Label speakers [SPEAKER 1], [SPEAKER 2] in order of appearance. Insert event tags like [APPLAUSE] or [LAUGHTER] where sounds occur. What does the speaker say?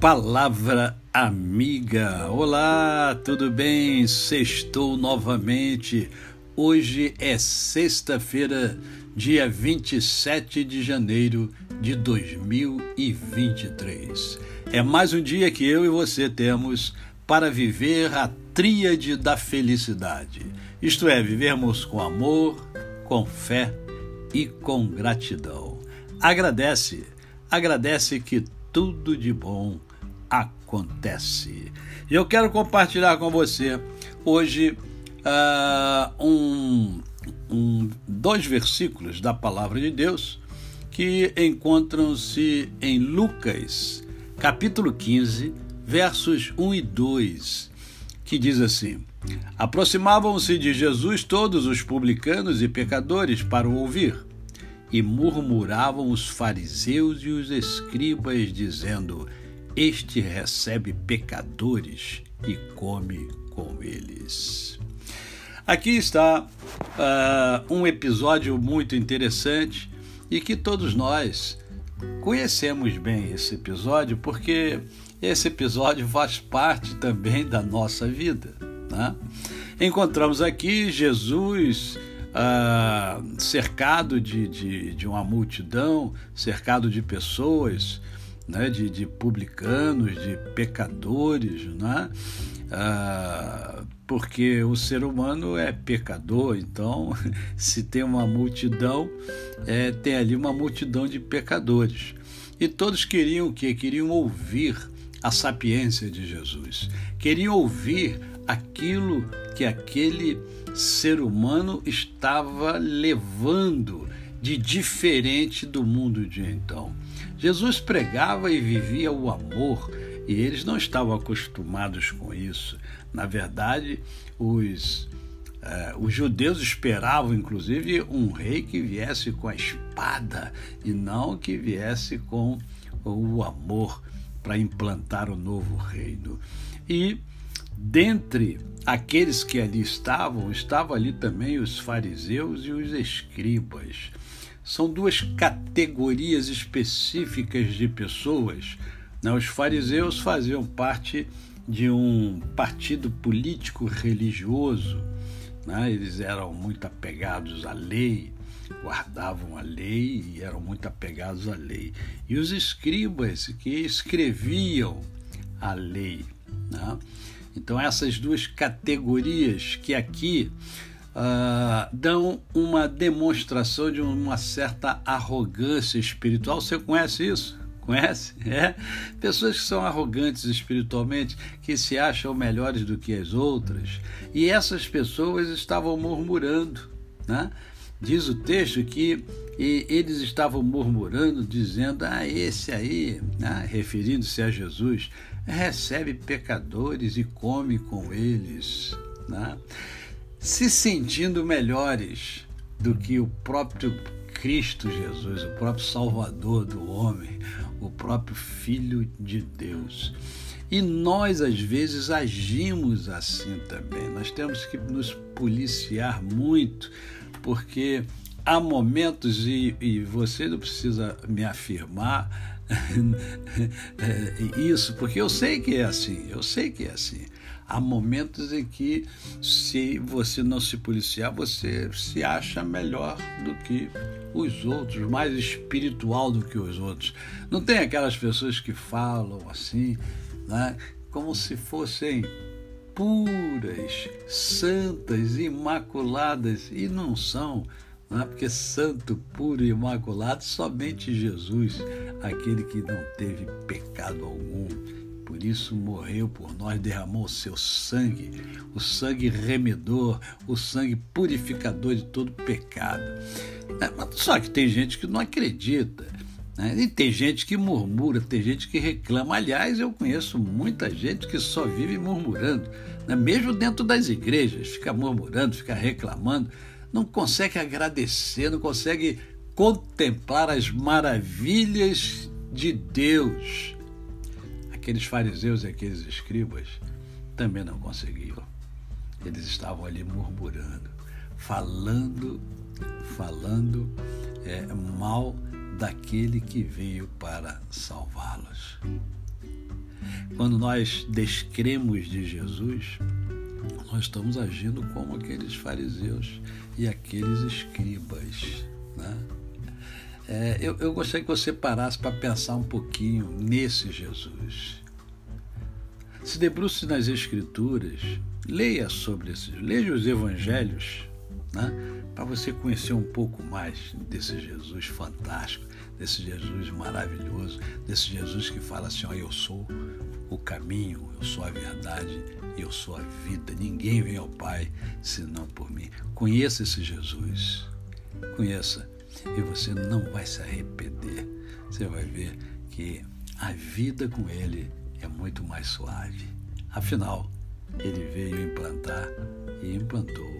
[SPEAKER 1] Palavra amiga. Olá, tudo bem? Sextou novamente. Hoje é sexta-feira, dia 27 de janeiro de 2023. É mais um dia que eu e você temos para viver a tríade da felicidade. Isto é, vivermos com amor, com fé e com gratidão. Agradece, agradece que tudo de bom acontece. E eu quero compartilhar com você hoje uh, um, um, dois versículos da palavra de Deus que encontram-se em Lucas, capítulo 15, versos 1 e 2, que diz assim: Aproximavam-se de Jesus todos os publicanos e pecadores para o ouvir, e murmuravam os fariseus e os escribas, dizendo: este recebe pecadores e come com eles. Aqui está uh, um episódio muito interessante e que todos nós conhecemos bem esse episódio, porque esse episódio faz parte também da nossa vida. Né? Encontramos aqui Jesus uh, cercado de, de, de uma multidão, cercado de pessoas né, de, de publicanos, de pecadores, né? Ah, porque o ser humano é pecador, então [LAUGHS] se tem uma multidão, é, tem ali uma multidão de pecadores. E todos queriam o quê? Queriam ouvir a sapiência de Jesus, queriam ouvir aquilo que aquele ser humano estava levando de diferente do mundo de então. Jesus pregava e vivia o amor e eles não estavam acostumados com isso. Na verdade, os, uh, os judeus esperavam, inclusive, um rei que viesse com a espada e não que viesse com o amor para implantar o novo reino. E dentre aqueles que ali estavam, estavam ali também os fariseus e os escribas são duas categorias específicas de pessoas. Né? Os fariseus faziam parte de um partido político religioso, né? eles eram muito apegados à lei, guardavam a lei e eram muito apegados à lei. E os escribas que escreviam a lei. Né? Então, essas duas categorias que aqui uh, dão uma demonstração de uma certa arrogância espiritual. Você conhece isso? Conhece? [LAUGHS] É? Pessoas que são arrogantes espiritualmente, que se acham melhores do que as outras. E essas pessoas estavam murmurando. Né? Diz o texto que eles estavam murmurando, dizendo: Ah, esse aí, né? referindo-se a Jesus, recebe pecadores e come com eles. Né? se sentindo melhores do que o próprio Cristo Jesus, o próprio Salvador do homem, o próprio Filho de Deus. E nós, às vezes, agimos assim também. Nós temos que nos policiar muito, porque há momentos, e, e você não precisa me afirmar [LAUGHS] isso, porque eu sei que é assim, eu sei que é assim. Há momentos em que, se você não se policiar, você se acha melhor do que os outros, mais espiritual do que os outros. Não tem aquelas pessoas que falam assim, né, como se fossem puras, santas, imaculadas, e não são. Não é porque santo, puro e imaculado, somente Jesus, aquele que não teve pecado algum por isso morreu por nós, derramou o seu sangue, o sangue remedor, o sangue purificador de todo pecado. É, só que tem gente que não acredita. Né? E tem gente que murmura, tem gente que reclama. Aliás, eu conheço muita gente que só vive murmurando, né? mesmo dentro das igrejas, fica murmurando, fica reclamando, não consegue agradecer, não consegue contemplar as maravilhas de Deus aqueles fariseus e aqueles escribas também não conseguiam. Eles estavam ali murmurando, falando, falando é, mal daquele que veio para salvá-los. quando nós descremos de Jesus, nós estamos agindo como aqueles fariseus e aqueles escribas. Né? É, eu, eu gostaria que você parasse para pensar um pouquinho nesse Jesus. Se debruce nas Escrituras, leia sobre esses, leia os Evangelhos, né? para você conhecer um pouco mais desse Jesus fantástico, desse Jesus maravilhoso, desse Jesus que fala assim: ó, eu sou o caminho, eu sou a verdade, eu sou a vida. Ninguém vem ao Pai senão por mim. Conheça esse Jesus, conheça, e você não vai se arrepender. Você vai ver que a vida com Ele é muito mais suave. Afinal, Ele veio implantar e implantou